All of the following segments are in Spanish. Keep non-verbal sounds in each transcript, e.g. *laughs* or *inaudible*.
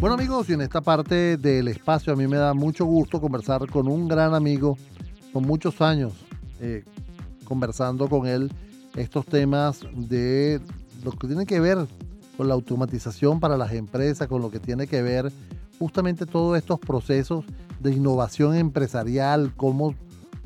Bueno amigos, y en esta parte del espacio a mí me da mucho gusto conversar con un gran amigo, con muchos años eh, conversando con él estos temas de lo que tiene que ver con la automatización para las empresas, con lo que tiene que ver justamente todos estos procesos de innovación empresarial, cómo,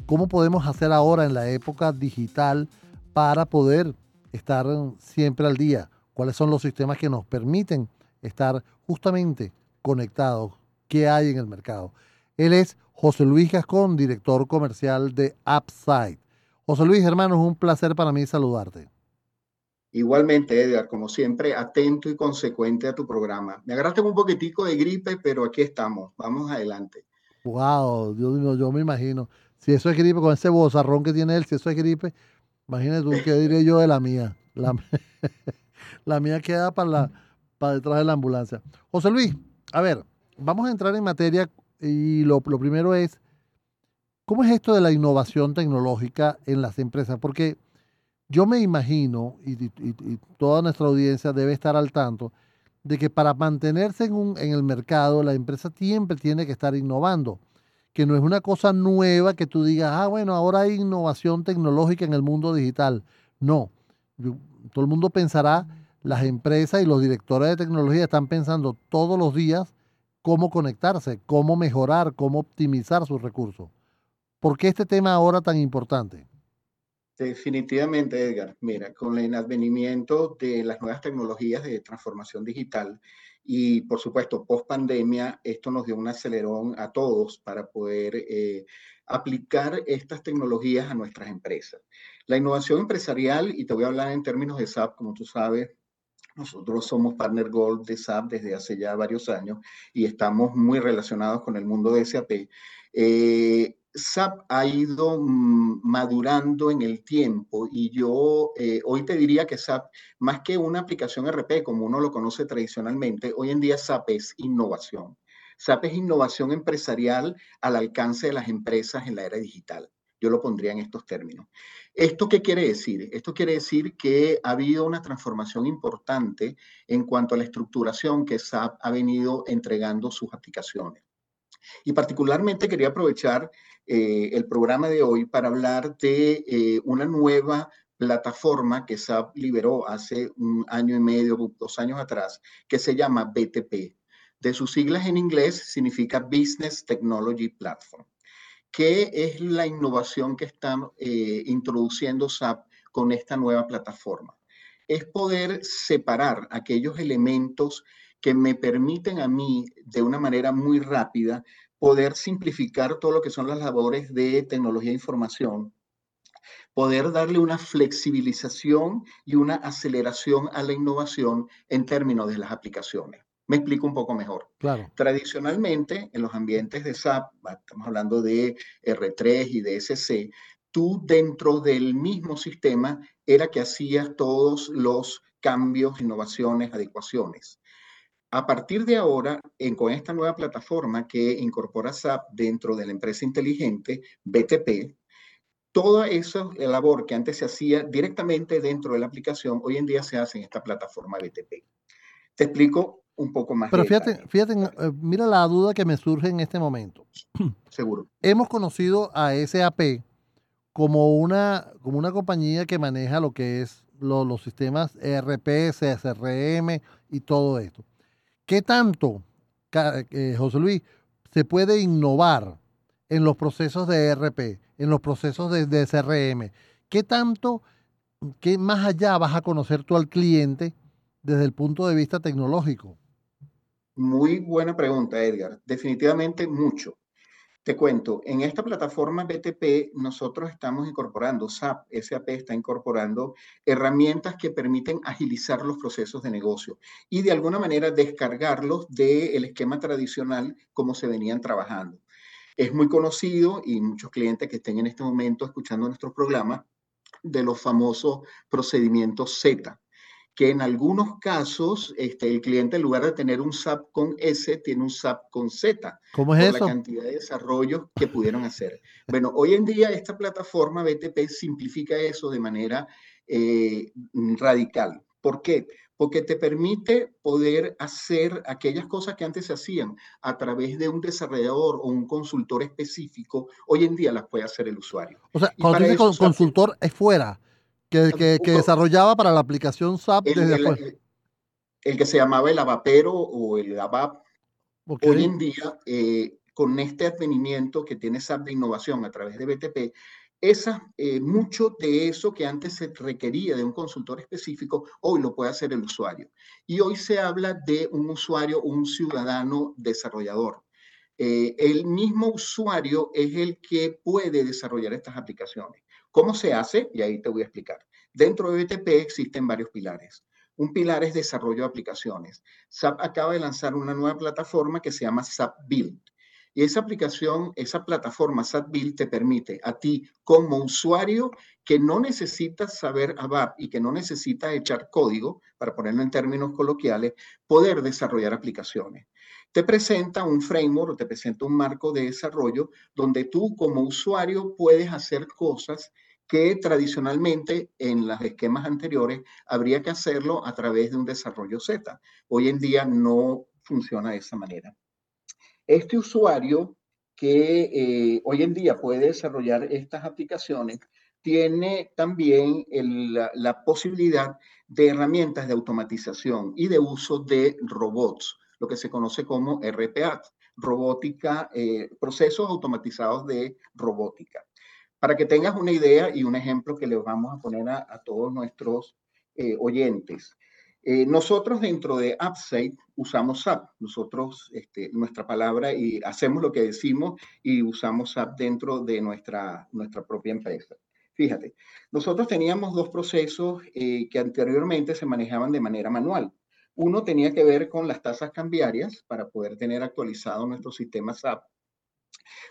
cómo podemos hacer ahora en la época digital para poder estar siempre al día, cuáles son los sistemas que nos permiten estar justamente conectados, qué hay en el mercado. Él es José Luis Gascón, director comercial de Upside. José Luis, hermano, es un placer para mí saludarte. Igualmente, Edgar, como siempre, atento y consecuente a tu programa. Me agarraste un poquitico de gripe, pero aquí estamos. Vamos adelante. Wow, yo, yo me imagino. Si eso es gripe, con ese bozarrón que tiene él, si eso es gripe, imagínate tú qué diré yo de la mía. La, *laughs* la mía queda para, la, *laughs* para detrás de la ambulancia. José Luis, a ver, vamos a entrar en materia y lo, primero es, ¿cómo es esto de la innovación tecnológica en las empresas? Porque yo me imagino, y, toda nuestra audiencia debe estar al tanto, de que para mantenerse en, en el mercado, la empresa siempre tiene que estar innovando, que no es una cosa nueva que tú digas, ah, bueno, ahora hay innovación tecnológica en el mundo digital. No, todo el mundo pensará, las empresas y los directores de tecnología están pensando todos los días cómo conectarse, cómo mejorar, cómo optimizar sus recursos. ¿Por qué este tema ahora tan importante? Definitivamente, Edgar. Mira, con el advenimiento de las nuevas tecnologías de transformación digital y, por supuesto, post pandemia, esto nos dio un acelerón a todos para poder eh, aplicar estas tecnologías a nuestras empresas. La innovación empresarial, y te voy a hablar en términos de SAP, como tú sabes, nosotros somos partner gold de SAP desde hace ya varios años y estamos muy relacionados con el mundo de SAP. Eh, SAP ha ido mm, madurando en el tiempo y yo eh, hoy te diría que SAP, más que una aplicación RP como uno lo conoce tradicionalmente, hoy en día SAP es innovación. SAP es innovación empresarial al alcance de las empresas en la era digital. Yo lo pondría en estos términos. ¿Esto qué quiere decir? Esto quiere decir que ha habido una transformación importante en cuanto a la estructuración que SAP ha venido entregando sus aplicaciones. Y particularmente quería aprovechar eh, el programa de hoy para hablar de eh, una nueva plataforma que SAP liberó hace un año y medio, dos años atrás, que se llama BTP. De sus siglas en inglés significa Business Technology Platform. ¿Qué es la innovación que está eh, introduciendo SAP con esta nueva plataforma? Es poder separar aquellos elementos que me permiten a mí de una manera muy rápida poder simplificar todo lo que son las labores de tecnología e información, poder darle una flexibilización y una aceleración a la innovación en términos de las aplicaciones. Me explico un poco mejor. Claro. Tradicionalmente, en los ambientes de SAP, estamos hablando de R3 y de SC, tú dentro del mismo sistema era que hacías todos los cambios, innovaciones, adecuaciones. A partir de ahora, en, con esta nueva plataforma que incorpora SAP dentro de la empresa inteligente, BTP, toda esa labor que antes se hacía directamente dentro de la aplicación, hoy en día se hace en esta plataforma BTP. Te explico un poco más. Pero fíjate, fíjate, eh, mira la duda que me surge en este momento. *clears throat* Seguro. Hemos conocido a SAP como una, como una compañía que maneja lo que es los sistemas ERP, CSRM y todo esto. ¿Qué tanto, eh, José Luis, se puede innovar en los procesos de ERP, en los procesos de, de CRM? ¿Qué tanto, qué más allá vas a conocer tú al cliente desde el punto de vista tecnológico? Muy buena pregunta, Edgar. Definitivamente mucho. Te cuento, en esta plataforma BTP nosotros estamos incorporando, SAP, SAP está incorporando herramientas que permiten agilizar los procesos de negocio y de alguna manera descargarlos del esquema tradicional como se venían trabajando. Es muy conocido y muchos clientes que estén en este momento escuchando nuestro programa de los famosos procedimientos Z que en algunos casos este, el cliente en lugar de tener un SAP con S, tiene un SAP con Z. ¿Cómo es por la cantidad de desarrollos que pudieron hacer. Bueno, hoy en día esta plataforma BTP simplifica eso de manera eh, radical. ¿Por qué? Porque te permite poder hacer aquellas cosas que antes se hacían a través de un desarrollador o un consultor específico, hoy en día las puede hacer el usuario. O sea, cuando dice consultor es fuera, que, que, desarrollaba para la aplicación SAP desde el, el, que se llamaba el ABAPero o el ABAP. Hoy en día, eh, con este advenimiento que tiene SAP de innovación a través de BTP, esa, eh, mucho de eso que antes se requería de un consultor específico, hoy lo puede hacer el usuario. Y hoy se habla de un usuario, un ciudadano desarrollador. Eh, el mismo usuario es el que puede desarrollar estas aplicaciones. ¿Cómo se hace? Y ahí te voy a explicar. Dentro de BTP existen varios pilares. Un pilar es desarrollo de aplicaciones. SAP acaba de lanzar una nueva plataforma que se llama SAP Build. Y esa aplicación, esa plataforma SATBuild te permite a ti como usuario que no necesitas saber ABAP y que no necesitas echar código, para ponerlo en términos coloquiales, poder desarrollar aplicaciones. Te presenta un framework o te presenta un marco de desarrollo donde tú como usuario puedes hacer cosas que tradicionalmente en los esquemas anteriores habría que hacerlo a través de un desarrollo Z. Hoy en día no funciona de esa manera. Este usuario que eh, hoy en día puede desarrollar estas aplicaciones tiene también la, posibilidad de herramientas de automatización y de uso de robots, lo que se conoce como RPA, robótica, eh, procesos automatizados de robótica. Para que tengas una idea y un ejemplo que les vamos a poner a, todos nuestros eh, oyentes. Eh, nosotros dentro de AppSite usamos SAP, nosotros, este, nuestra palabra, y hacemos lo que decimos y usamos SAP dentro de nuestra, nuestra propia empresa. Fíjate, nosotros teníamos dos procesos eh, que anteriormente se manejaban de manera manual. Uno tenía que ver con las tasas cambiarias para poder tener actualizado nuestro sistema SAP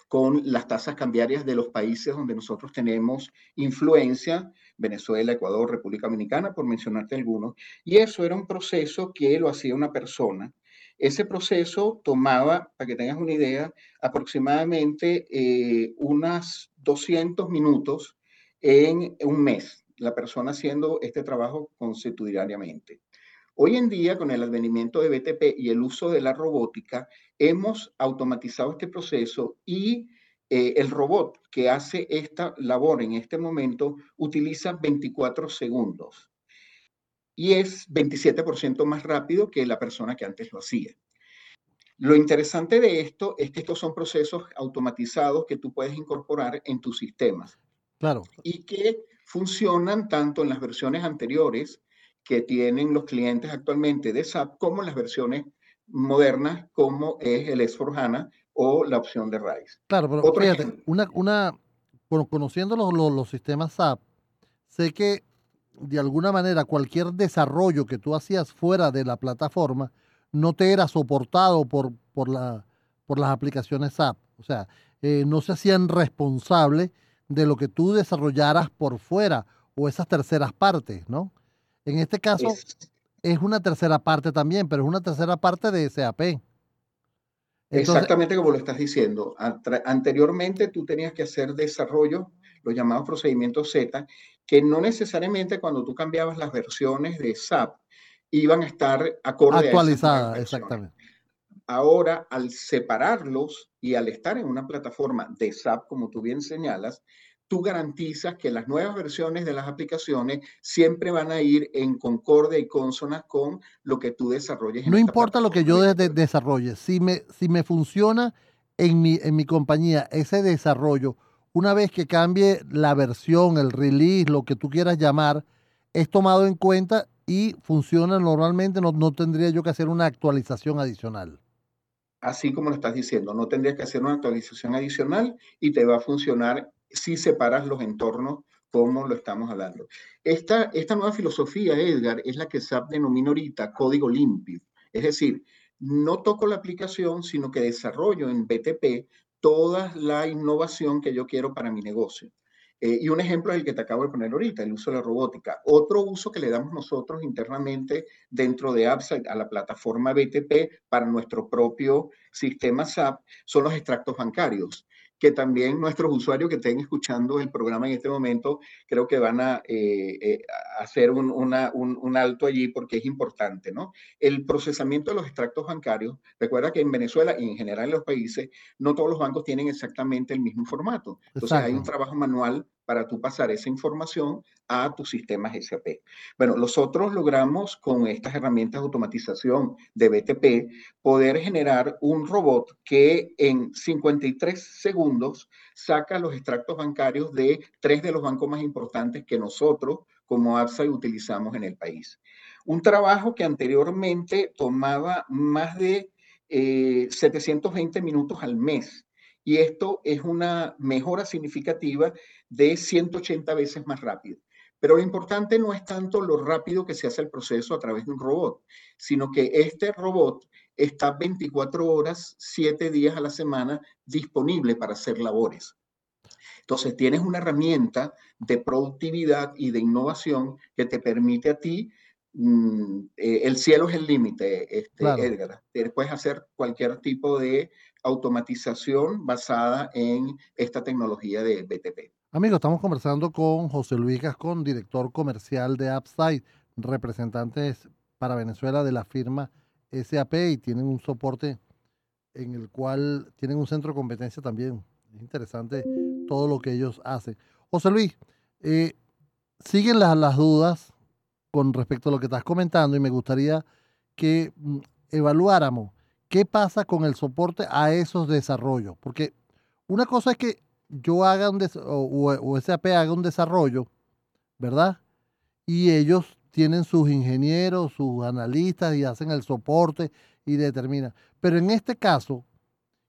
con las tasas cambiarias de los países donde nosotros tenemos influencia, Venezuela, Ecuador, República Dominicana, por mencionarte algunos. Y eso era un proceso que lo hacía una persona. Ese proceso tomaba, para que tengas una idea, aproximadamente eh, unas 200 minutos en un mes, la persona haciendo este trabajo constitucionalmente. Hoy en día, con el advenimiento de BTP y el uso de la robótica, hemos automatizado este proceso y eh, el robot que hace esta labor en este momento utiliza 24 segundos y es 27% más rápido que la persona que antes lo hacía. Lo interesante de esto es que estos son procesos automatizados que tú puedes incorporar en tus sistemas. Claro. Y que funcionan tanto en las versiones anteriores que tienen los clientes actualmente de SAP como las versiones modernas como es el S4HANA o la opción de RISE. Claro, pero fíjate, una, una, conociendo los, los, sistemas SAP, sé que de alguna manera cualquier desarrollo que tú hacías fuera de la plataforma no te era soportado por, por, la, por las aplicaciones SAP. O sea, eh, no se hacían responsables de lo que tú desarrollaras por fuera o esas terceras partes, ¿no? En este caso es, una tercera parte también, pero es una tercera parte de SAP. Exactamente como lo estás diciendo. Anteriormente tú tenías que hacer desarrollo, los llamados procedimientos Z, que no necesariamente cuando tú cambiabas las versiones de SAP iban a estar acorde actualizadas. Exactamente. Ahora, al separarlos y al estar en una plataforma de SAP, como tú bien señalas, tú garantizas que las nuevas versiones de las aplicaciones siempre van a ir en concordia y consona con lo que tú desarrolles. no importa lo que yo desarrolle, si me, si me funciona en mi, en mi compañía ese desarrollo, una vez que cambie la versión, el release, lo que tú quieras llamar, es tomado en cuenta y funciona normalmente, no, no tendría yo que hacer una actualización adicional así como lo estás diciendo. No tendrías que hacer una actualización adicional y te va a funcionar si separas los entornos como lo estamos hablando. Esta, esta nueva filosofía, Edgar, es la que SAP denomina ahorita código limpio. Es decir, no toco la aplicación, sino que desarrollo en BTP toda la innovación que yo quiero para mi negocio. Eh, y un ejemplo es el que te acabo de poner ahorita, el uso de la robótica. Otro uso que le damos nosotros internamente dentro de AppSite a la plataforma BTP para nuestro propio sistema SAP son los extractos bancarios. Que también nuestros usuarios que estén escuchando el programa en este momento, creo que van a eh, eh, hacer un, un, alto allí porque es importante, ¿no? El procesamiento de los extractos bancarios, recuerda que en Venezuela y en general en los países, no todos los bancos tienen exactamente el mismo formato. Entonces hay un trabajo manual para tú pasar esa información a tus sistemas SAP. Bueno, nosotros logramos con estas herramientas de automatización de BTP poder generar un robot que en 53 segundos saca los extractos bancarios de tres de los bancos más importantes que nosotros como APSA utilizamos en el país. Un trabajo que anteriormente tomaba más de 720 eh, minutos al mes y esto es una mejora significativa de 180 veces más rápido. Pero lo importante no es tanto lo rápido que se hace el proceso a través de un robot, sino que este robot está 24 horas, 7 días a la semana disponible para hacer labores. Entonces tienes una herramienta de productividad y de innovación que te permite a ti, mm, eh, el cielo es el límite, este, Edgar. Puedes hacer cualquier tipo de automatización basada en esta tecnología de BTP. Amigos, estamos conversando con José Luis Gascón, director comercial de Upside, representantes para Venezuela de la firma SAP y tienen un soporte en el cual tienen un centro de competencia también. Es interesante todo lo que ellos hacen. José Luis, eh, siguen las, las dudas con respecto a lo que estás comentando y me gustaría que mm, evaluáramos ¿Qué pasa con el soporte a esos desarrollos? Porque una cosa es que yo haga un o, SAP haga un desarrollo, ¿verdad? Y ellos tienen sus ingenieros, sus analistas y hacen el soporte y determinan. Pero en este caso,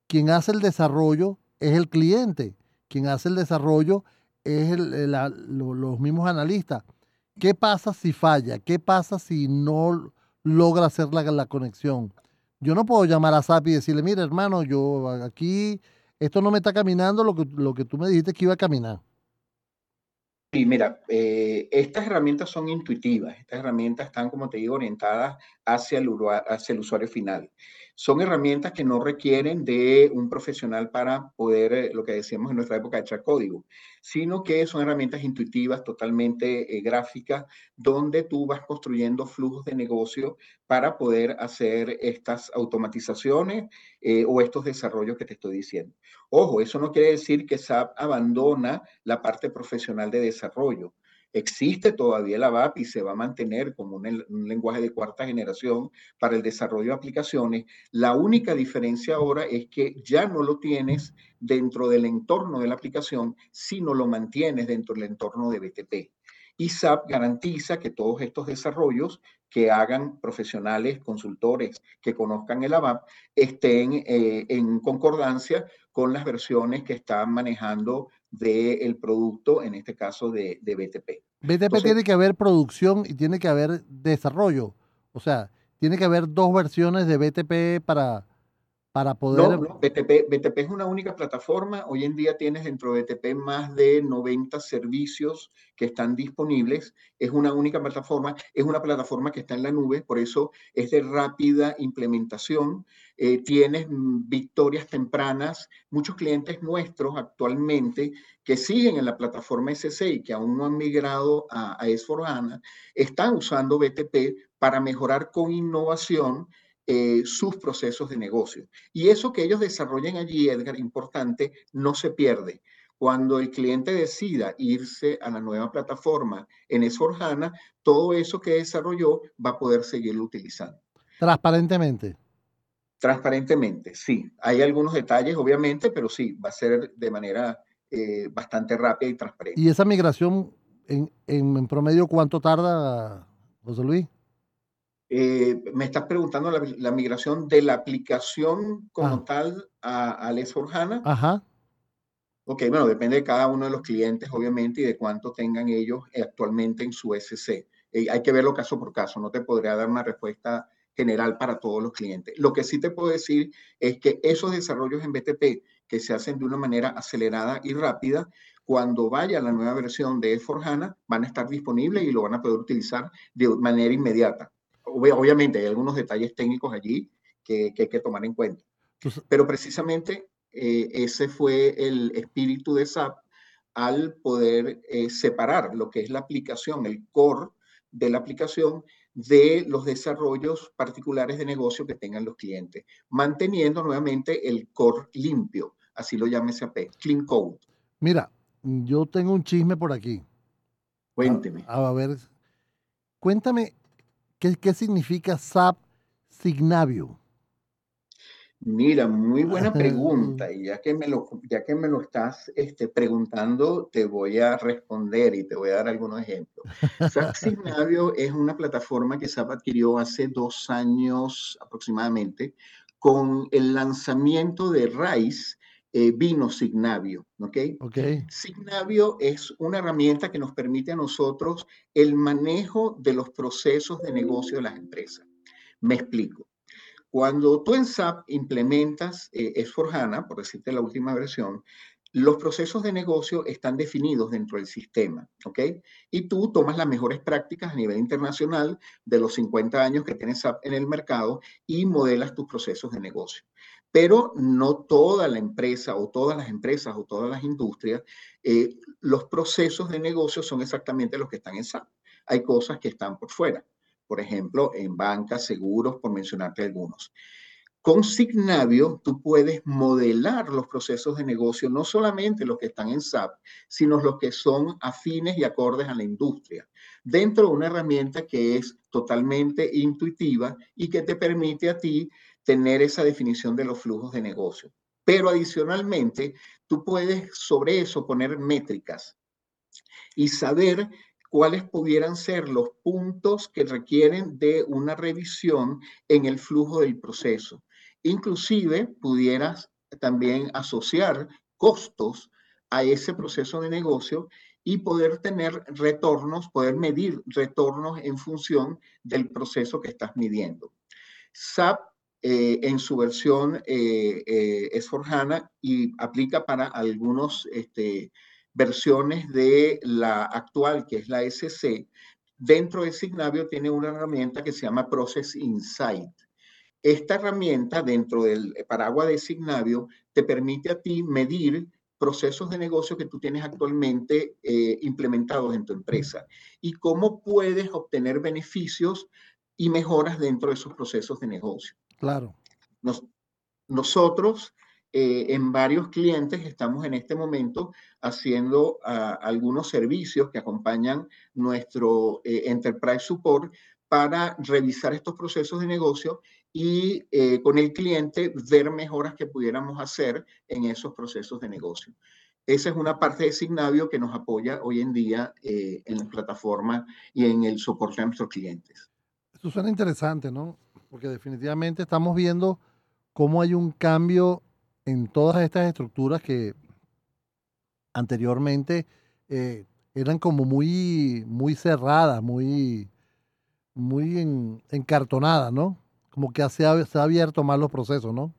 quien hace el desarrollo es el cliente, quien hace el desarrollo es los mismos analistas. ¿Qué pasa si falla? ¿Qué pasa si no logra hacer la conexión? Yo no puedo llamar a SAP y decirle, mire hermano, yo aquí, esto no me está caminando lo que, lo que tú me dijiste que iba a caminar. Sí, mira, eh, estas herramientas son intuitivas, estas herramientas están, como te digo, orientadas hacia el, hacia el usuario final. Son herramientas que no requieren de un profesional para poder, eh, lo que decíamos en nuestra época, echar código, sino que son herramientas intuitivas, totalmente eh, gráficas, donde tú vas construyendo flujos de negocio para poder hacer estas automatizaciones eh, o estos desarrollos que te estoy diciendo. Ojo, eso no quiere decir que SAP abandona la parte profesional de desarrollo. Existe todavía la ABAP y se va a mantener como un, lenguaje de cuarta generación para el desarrollo de aplicaciones. La única diferencia ahora es que ya no lo tienes dentro del entorno de la aplicación, sino lo mantienes dentro del entorno de BTP. Y SAP garantiza que todos estos desarrollos que hagan profesionales, consultores que conozcan el ABAP, estén eh, en concordancia con las versiones que están manejando del producto, en este caso de, BTP. BTP tiene que haber producción y tiene que haber desarrollo. O sea, tiene que haber dos versiones de BTP para, para poder... No, BTP, BTP es una única plataforma. Hoy en día tienes dentro de BTP más de 90 servicios que están disponibles. Es una única plataforma. Es una plataforma que está en la nube, por eso es de rápida implementación. Eh, tienes mm, victorias tempranas. Muchos clientes nuestros actualmente que siguen en la plataforma SC y que aún no han migrado a, a S4HANA, están usando BTP para mejorar con innovación eh, sus procesos de negocio. Y eso que ellos desarrollen allí, Edgar, importante, no se pierde. Cuando el cliente decida irse a la nueva plataforma en S4HANA, todo eso que desarrolló va a poder seguirlo utilizando. Transparentemente. Transparentemente, sí. Hay algunos detalles, obviamente, pero sí, va a ser de manera eh, bastante rápida y transparente. ¿Y esa migración en, en promedio cuánto tarda, José Luis? Eh, me estás preguntando la, migración de la aplicación como ah. tal a, a S4HANA. Ajá. Ok, bueno, depende de cada uno de los clientes, obviamente, y de cuánto tengan ellos actualmente en su SC. Eh, hay que verlo caso por caso, no te podría dar una respuesta general para todos los clientes. Lo que sí te puedo decir es que esos desarrollos en BTP que se hacen de una manera acelerada y rápida, cuando vaya la nueva versión de S4HANA, van a estar disponibles y lo van a poder utilizar de manera inmediata obviamente hay algunos detalles técnicos allí que, hay que tomar en cuenta. Pero precisamente eh, ese fue el espíritu de SAP al poder eh, separar lo que es la aplicación, el core de la aplicación, de los desarrollos particulares de negocio que tengan los clientes, manteniendo nuevamente el core limpio, así lo llama SAP, Clean Code. Mira, yo tengo un chisme por aquí. Cuénteme. A, ver, cuéntame, ¿qué, qué significa SAP Signavio? Mira, muy *laughs* buena pregunta. Y ya que me lo, ya que me lo estás este, preguntando, te voy a responder y te voy a dar algunos ejemplos. SAP *laughs* Signavio es una plataforma que SAP adquirió hace dos años aproximadamente con el lanzamiento de RISE, eh, vino Signavio, ¿ok? Ok. Signavio es una herramienta que nos permite a nosotros el manejo de los procesos de negocio de las empresas. Me explico. Cuando tú en SAP implementas eh, S4HANA, por decirte la última versión, los procesos de negocio están definidos dentro del sistema, ¿ok? Y tú tomas las mejores prácticas a nivel internacional de los 50 años que tienes SAP en el mercado y modelas tus procesos de negocio. Pero no toda la empresa o todas las empresas o todas las industrias, eh, los procesos de negocio son exactamente los que están en SAP. Hay cosas que están por fuera por ejemplo, en bancas, seguros, por mencionarte algunos. Con Signavio, tú puedes modelar los procesos de negocio, no solamente los que están en SAP, sino los que son afines y acordes a la industria, dentro de una herramienta que es totalmente intuitiva y que te permite a ti tener esa definición de los flujos de negocio. Pero adicionalmente, tú puedes sobre eso poner métricas y saber cuáles pudieran ser los puntos que requieren de una revisión en el flujo del proceso. Inclusive pudieras también asociar costos a ese proceso de negocio y poder tener retornos, poder medir retornos en función del proceso que estás midiendo. SAP eh, en su versión eh, eh, es Forjana y aplica para algunos este, versiones de la actual, que es la SC, dentro de Signavio tiene una herramienta que se llama Process Insight. Esta herramienta dentro del paraguas de Signavio te permite a ti medir procesos de negocio que tú tienes actualmente eh, implementados en tu empresa y cómo puedes obtener beneficios y mejoras dentro de esos procesos de negocio. Claro. nosotros eh, en varios clientes estamos en este momento haciendo ah, algunos servicios que acompañan nuestro eh, Enterprise Support para revisar estos procesos de negocio y eh, con el cliente ver mejoras que pudiéramos hacer en esos procesos de negocio. Esa es una parte de Signavio que nos apoya hoy en día en la plataforma y en el soporte a nuestros clientes. Eso suena interesante, ¿no? Porque definitivamente estamos viendo cómo hay un cambio en todas estas estructuras que anteriormente eh, eran como muy, muy cerradas, muy, muy encartonadas, ¿no? Como que se ha, se ha abierto más los procesos, ¿no?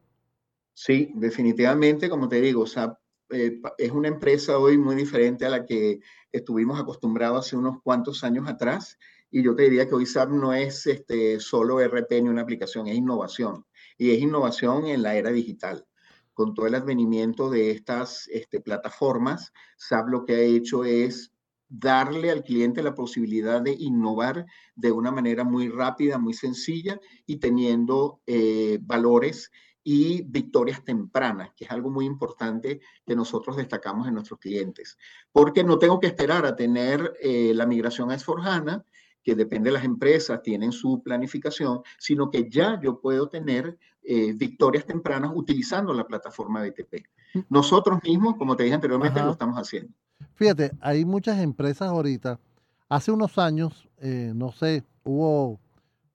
Sí, definitivamente, como te digo, o sea, eh, es una empresa hoy muy diferente a la que estuvimos acostumbrados hace unos cuantos años atrás. Y yo te diría que hoy SAP no es este, solo RP ni una aplicación, es innovación. Y es innovación en la era digital con todo el advenimiento de estas este, plataformas, SAP lo que ha hecho es darle al cliente la posibilidad de innovar de una manera muy rápida, muy sencilla y teniendo eh, valores y victorias tempranas, que es algo muy importante que nosotros destacamos en nuestros clientes. Porque no tengo que esperar a tener eh, la migración a Esforjana, que depende de las empresas, tienen su planificación, sino que ya yo puedo tener eh, victorias tempranas utilizando la plataforma BTP. Mm. Nosotros mismos, como te dije anteriormente, lo estamos haciendo. Fíjate, hay muchas empresas ahorita. Hace unos años, eh, no sé, hubo,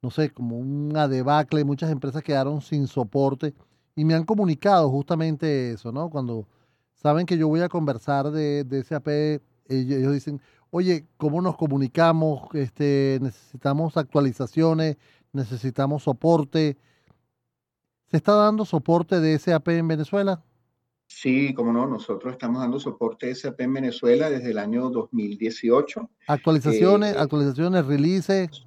no sé, como una debacle, muchas empresas quedaron sin soporte y me han comunicado justamente eso, ¿no? Cuando saben que yo voy a conversar de, de SAP, ellos dicen, oye, ¿cómo nos comunicamos? Este, necesitamos actualizaciones, necesitamos soporte. ¿Se está dando soporte de SAP en Venezuela? Sí, como no, nosotros estamos dando soporte de SAP en Venezuela desde el año 2018. Actualizaciones, eh, actualizaciones, releases.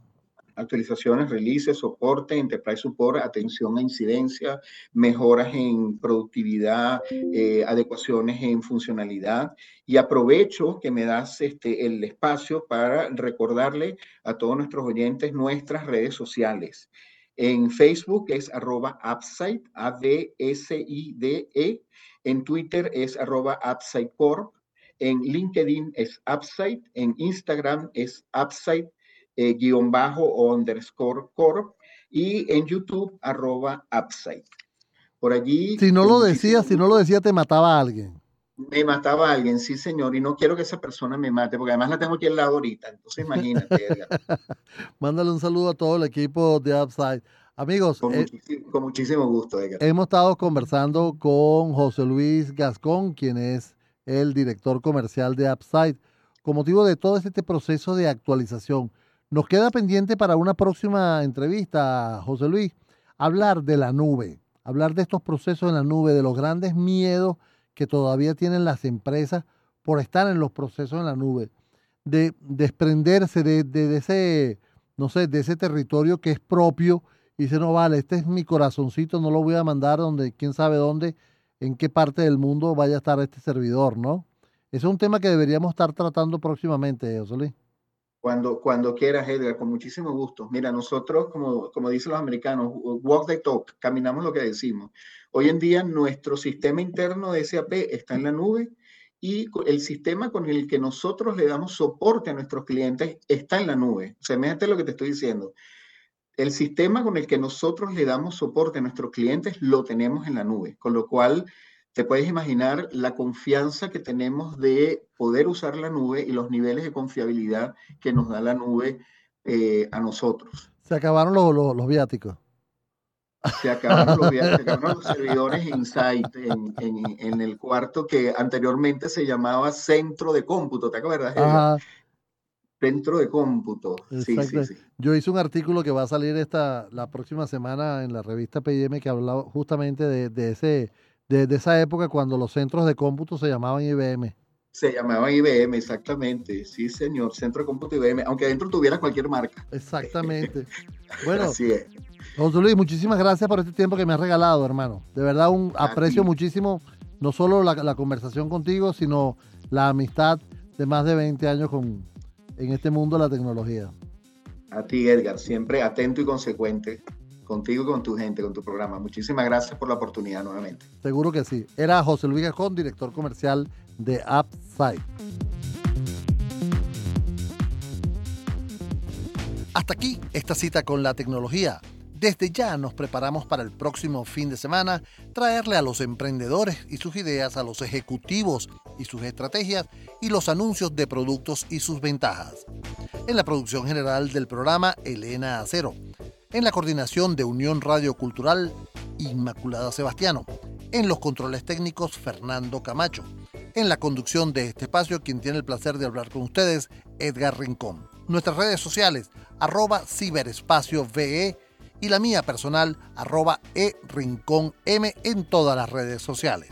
Actualizaciones, releases, soporte, enterprise support, atención a incidencia, mejoras en productividad, eh, adecuaciones en funcionalidad. Y aprovecho que me das este, el espacio para recordarle a todos nuestros oyentes nuestras redes sociales. En Facebook es arroba Upside, A-D-S-I-D-E. En Twitter es arroba Upside Corp. En LinkedIn es Upside. En Instagram es Upside eh, guion bajo o underscore corp. Y en YouTube arroba Upside. Por allí. Si no lo decía, si no lo decía, te mataba a alguien. Me mataba a alguien, sí, señor, y no quiero que esa persona me mate, porque además la tengo aquí al lado ahorita. Entonces, *laughs* imagínate. Mándale un saludo a todo el equipo de Upside. Amigos, con, eh, muchísimo, gusto. Edgar. Hemos estado conversando con José Luis Gascón, quien es el director comercial de Upside, con motivo de todo este proceso de actualización. Nos queda pendiente para una próxima entrevista, José Luis, hablar de la nube, hablar de estos procesos en la nube, de los grandes miedos que todavía tienen las empresas por estar en los procesos en la nube, de desprenderse de, ese, no sé, de ese territorio que es propio y dice, no vale, este es mi corazoncito, no lo voy a mandar donde, quién sabe dónde, en qué parte del mundo vaya a estar este servidor, ¿no? Ese es un tema que deberíamos estar tratando próximamente, José Luis. Cuando, cuando quieras, Edgar, con muchísimo gusto. Mira, nosotros, como, como dicen los americanos, walk the talk, caminamos lo que decimos. Hoy en día nuestro sistema interno de SAP está en la nube y el sistema con el que nosotros le damos soporte a nuestros clientes está en la nube. Sea, imagínate lo que te estoy diciendo. El sistema con el que nosotros le damos soporte a nuestros clientes lo tenemos en la nube, con lo cual te puedes imaginar la confianza que tenemos de poder usar la nube y los niveles de confiabilidad que nos da la nube eh, a nosotros. Se acabaron los, los viáticos se acabaron los, *laughs* servidores Insight en, en, el cuarto que anteriormente se llamaba centro de cómputo, ¿te acuerdas? Centro de cómputo. Sí, sí, sí. Yo hice un artículo que va a salir esta la próxima semana en la revista PM que hablaba justamente de, de ese de, de, esa época cuando los centros de cómputo se llamaban IBM. Se llamaban IBM, exactamente. Sí, señor, Centro de Cómputo IBM, aunque adentro tuviera cualquier marca. Exactamente. *laughs* Bueno, Así es. José Luis, muchísimas gracias por este tiempo que me has regalado, hermano. De verdad, un aprecio muchísimo, no solo la, conversación contigo, sino la amistad de más de 20 años con, en este mundo de la tecnología. A ti, Edgar, siempre atento y consecuente contigo y con tu gente, con tu programa. Muchísimas gracias por la oportunidad nuevamente. Seguro que sí. Era José Luis Gajón, director comercial de Upside. Hasta aquí esta cita con la tecnología. Desde ya nos preparamos para el próximo fin de semana traerle a los emprendedores y sus ideas, a los ejecutivos y sus estrategias y los anuncios de productos y sus ventajas. En la producción general del programa, Elena Acero. En la coordinación de Unión Radio Cultural, Inmaculada Sebastiano. En los controles técnicos, Fernando Camacho. En la conducción de este espacio, quien tiene el placer de hablar con ustedes, Edgar Rincón. Nuestras redes sociales, arroba ciberespacio VE y la mía personal arroba e rincón m en todas las redes sociales.